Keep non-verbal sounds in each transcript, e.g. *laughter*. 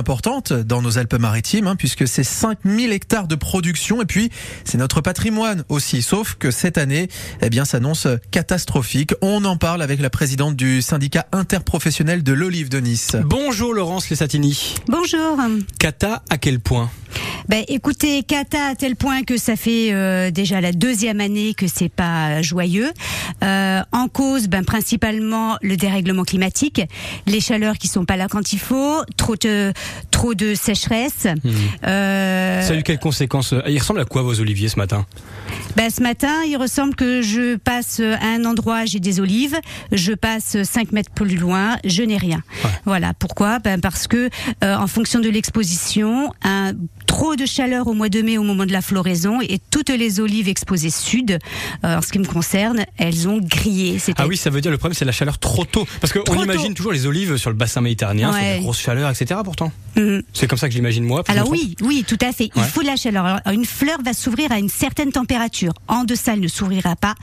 importante dans nos Alpes-Maritimes, hein, puisque c'est 5000 hectares de production, et puis c'est notre patrimoine aussi. Sauf que cette année, eh bien, s'annonce catastrophique. On en parle avec la présidente du syndicat interprofessionnel de l'olive de Nice. Bonjour Laurence Lessatini. Bonjour. Cata à quel point? Ben, écoutez, Cata à tel point que ça fait euh, déjà la deuxième année que c'est pas joyeux. Euh, en cause, ben principalement le dérèglement climatique, les chaleurs qui sont pas là quand il faut, trop de trop de sécheresse. Mmh. Euh, ça a eu quelles conséquences Il ressemble à quoi vos oliviers ce matin? Ben, ce matin, il ressemble que je passe à un endroit, j'ai des olives, je passe 5 mètres plus loin, je n'ai rien. Voilà. Pourquoi? Ben Parce que euh, en fonction de l'exposition, un trop de chaleur au mois de mai au moment de la floraison et toutes les olives exposées sud, euh, en ce qui me concerne, elles ont grillé. Ah oui, ça veut dire le problème c'est la chaleur trop tôt. Parce qu'on imagine toujours les olives sur le bassin méditerranéen, ouais. sur grosse chaleur, etc. Pourtant. Mhm. C'est comme ça que j'imagine moi. Alors oui, oui, tout à fait. Il faut de la chaleur. Alors, une fleur va s'ouvrir à une certaine température. En deçà, elle ne s'ouvrira pas.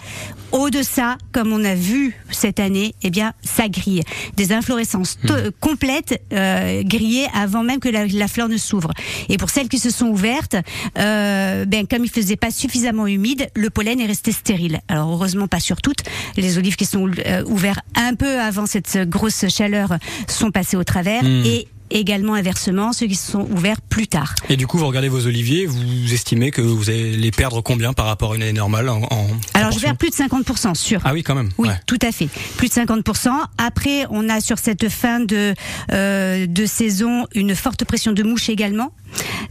Au-deçà, comme on a vu cette année, eh bien, ça grille. Des inflorescences mhm. complètes euh, grillées avant même que la, la fleur ne s'ouvre. Et pour celles qui se sont ouvertes, euh, ben comme il faisait pas suffisamment humide, le pollen est resté stérile. Alors heureusement pas sur toutes. Les olives qui sont euh, ouvertes un peu avant cette grosse chaleur sont passées au travers hmm. et également inversement ceux qui se sont ouverts plus tard. Et du coup, vous regardez vos oliviers, vous estimez que vous allez les perdre combien par rapport à une année normale en, Alors, je perds plus de 50%, sûr. Ah oui, quand même. Oui, tout à fait. Plus de 50%. Après, on a sur cette fin de, euh, de saison une forte pression de mouches également.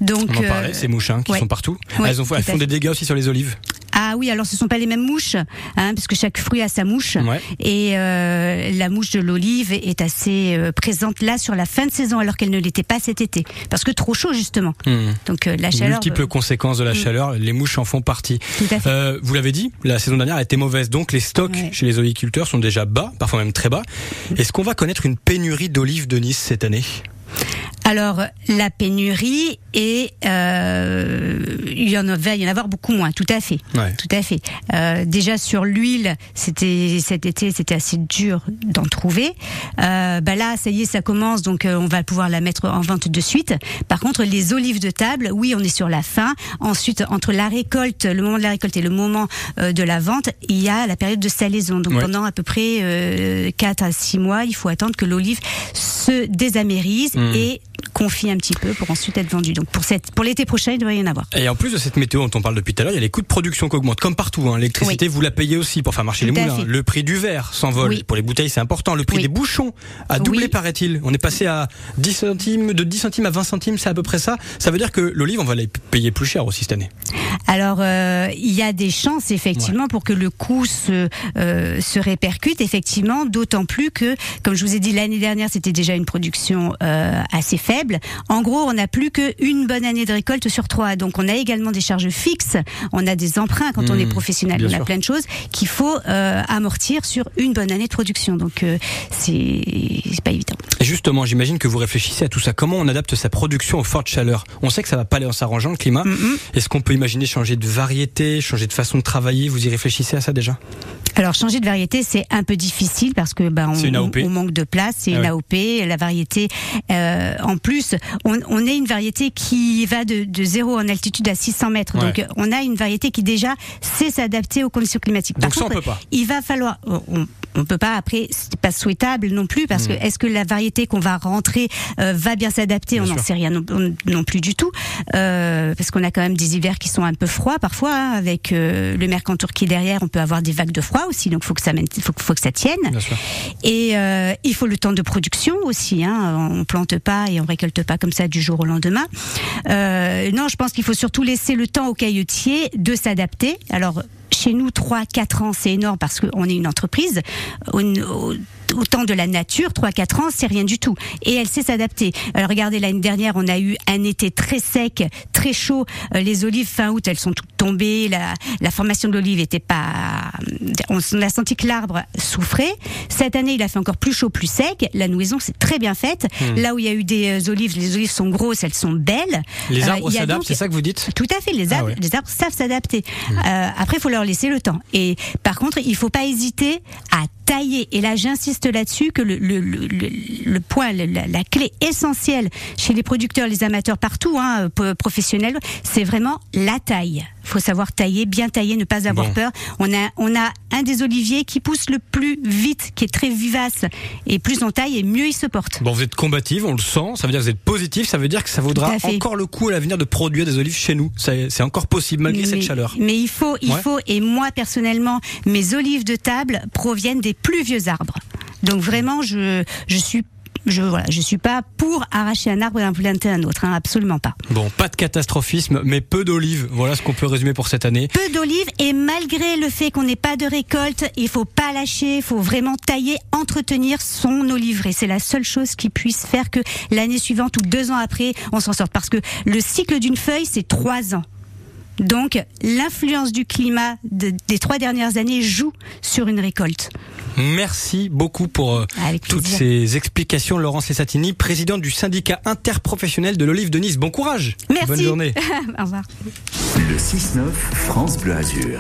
Donc, on en parlait, euh, ces mouches hein, qui sont partout. elles, ont, elles font des dégâts aussi sur les olives. Ah oui, alors ce sont pas les mêmes mouches, hein, parce que chaque fruit a sa mouche. Et euh, la mouche de l'olive est assez euh, présente là sur la fin de saison, alors qu'elle ne l'était pas cet été, parce que trop chaud justement. Hmm. Donc euh, la chaleur. Multiples conséquences de la hmm. chaleur, les mouches en font partie. vous l'avez dit, la saison dernière a été mauvaise, donc les stocks chez les oliviculteurs sont déjà bas, parfois même très bas. Est-ce qu'on va connaître une pénurie d'olives de Nice cette année? Alors la pénurie euh, il y en va y en avoir beaucoup moins, tout à fait, tout à fait. Euh, déjà sur l'huile, c'était cet été, c'était assez dur d'en trouver. Euh, bah là, ça y est, ça commence, donc euh, on va pouvoir la mettre en vente de suite. Par contre, les olives de table, oui, on est sur la fin. Ensuite, entre la récolte, le moment de la récolte et le moment euh, de la vente, il y a la période de salaison. Donc pendant à peu près euh, 4 à 6 mois, il faut attendre que l'olive se désamérise mmh. et confie un petit peu pour ensuite être vendu. Donc pour cette, pour l'été prochain, il devrait y en avoir. Et en plus de cette météo dont on parle depuis tout à l'heure, il y a les coûts de production qui augmentent comme partout. Hein. L'électricité, vous la payez aussi pour faire marcher les moulins. Le prix du verre s'envole. Pour les bouteilles, c'est important. Le prix des bouchons a doublé, paraît-il. On est passé à 10 centimes, de 10 centimes à 20 centimes, c'est à peu près ça. Ça veut dire que l'olive, on va les payer plus cher aussi cette année. Alors, euh, il y a des chances effectivement pour que le coût se, euh, se répercute effectivement, d'autant plus que, comme je vous ai dit l'année dernière, c'était déjà une production euh, assez faible. En gros, on n'a plus qu'une bonne année de récolte sur trois, donc on a également des charges fixes, on a des emprunts quand on est mmh, professionnel, on a plein de choses qu'il faut amortir sur une bonne année de production. Donc c'est pas évident. Justement, j'imagine que vous réfléchissez à tout ça. Comment on adapte sa production aux fortes chaleurs On sait que ça va pas aller en s'arrangeant le climat. Est-ce qu'on peut imaginer changer de variété, changer de façon de travailler? Vous y réfléchissez à ça déjà? Alors changer de variété, c'est un peu difficile parce que ben on, manque de place. C'est ah une AOP, la variété. Euh, en plus, on, on, est une variété qui va de, de 0 en altitude à 600 mètres. Donc on a une variété qui déjà sait s'adapter aux conditions climatiques. Par Donc contre, ça, on peut pas. il va falloir. On, on peut pas après c'est pas souhaitable non plus parce que hmm. est-ce que la variété qu'on va rentrer euh, va bien s'adapter? On n'en sait rien non, plus du tout. Euh, parce qu'on a quand même des hivers qui sont un peu froids parfois hein, avec euh, le mercantour qui est derrière on peut avoir des vagues de froid aussi donc faut que ça mène, faut, faut que ça tienne. Et il faut le temps de production aussi hein, on plante pas et on récolte pas comme ça du jour au lendemain. Non je pense qu'il faut surtout laisser le temps aux cailloutiers de s'adapter. Alors chez nous, 3-4 ans, c'est énorme parce qu'on est une entreprise. Au temps de la nature, 3-4 ans, c'est rien du tout. Et elle sait s'adapter. Alors regardez, l'année dernière, on a eu un été très sec, très chaud. Euh, les olives, fin août, elles sont toutes tombées. La, la formation de l'olive était pas... On, a senti que l'arbre souffrait. Cette année, il a fait encore plus chaud, plus sec. La nouaison, c'est très bien faite. Hmm. Là où il y a eu des euh, olives, les olives sont grosses, elles sont belles. Les euh, arbres s'adaptent, c'est ça que vous dites? Tout à fait, les ah arbres, les arbres savent s'adapter. Hmm. après, il faut leur laisser le temps. Et par contre, il faut pas hésiter à tailler. Et là, j'insiste j'insiste là-dessus que le, le, le, le point, la, la, clé essentielle chez les producteurs, les amateurs partout, hein, professionnels, c'est vraiment la taille. Il faut savoir tailler, bien tailler, ne pas avoir peur. On a, on a un des oliviers qui pousse le plus vite, qui est très vivace. Et plus on taille, et mieux il se porte. Bon, vous êtes combative, on le sent. Ça veut dire que vous êtes positif. Ça veut dire que ça vaudra encore le coup à l'avenir de produire des olives chez nous. C'est encore possible malgré cette chaleur. Mais il faut, il faut. Et moi personnellement, mes olives de table proviennent des plus vieux arbres. Donc vraiment, je, je suis je voilà, je suis pas pour arracher un arbre et en planter un autre, hein, absolument pas. Bon, pas de catastrophisme, mais peu d'olives. Voilà ce qu'on peut résumer pour cette année. Peu d'olives et malgré le fait qu'on n'ait pas de récolte, il faut pas lâcher, il faut vraiment tailler, entretenir son oliveraie. C'est la seule chose qui puisse faire que l'année suivante ou deux ans après, on s'en sorte. Parce que le cycle d'une feuille, c'est trois ans. Donc, l'influence du climat des trois dernières années joue sur une récolte. Merci beaucoup pour euh, toutes ces explications. Laurence Lessatini, présidente du syndicat interprofessionnel de l'olive de Nice. Bon courage. Merci. Bonne journée. *laughs* Au revoir. Le 6-9, France Bleu Azur.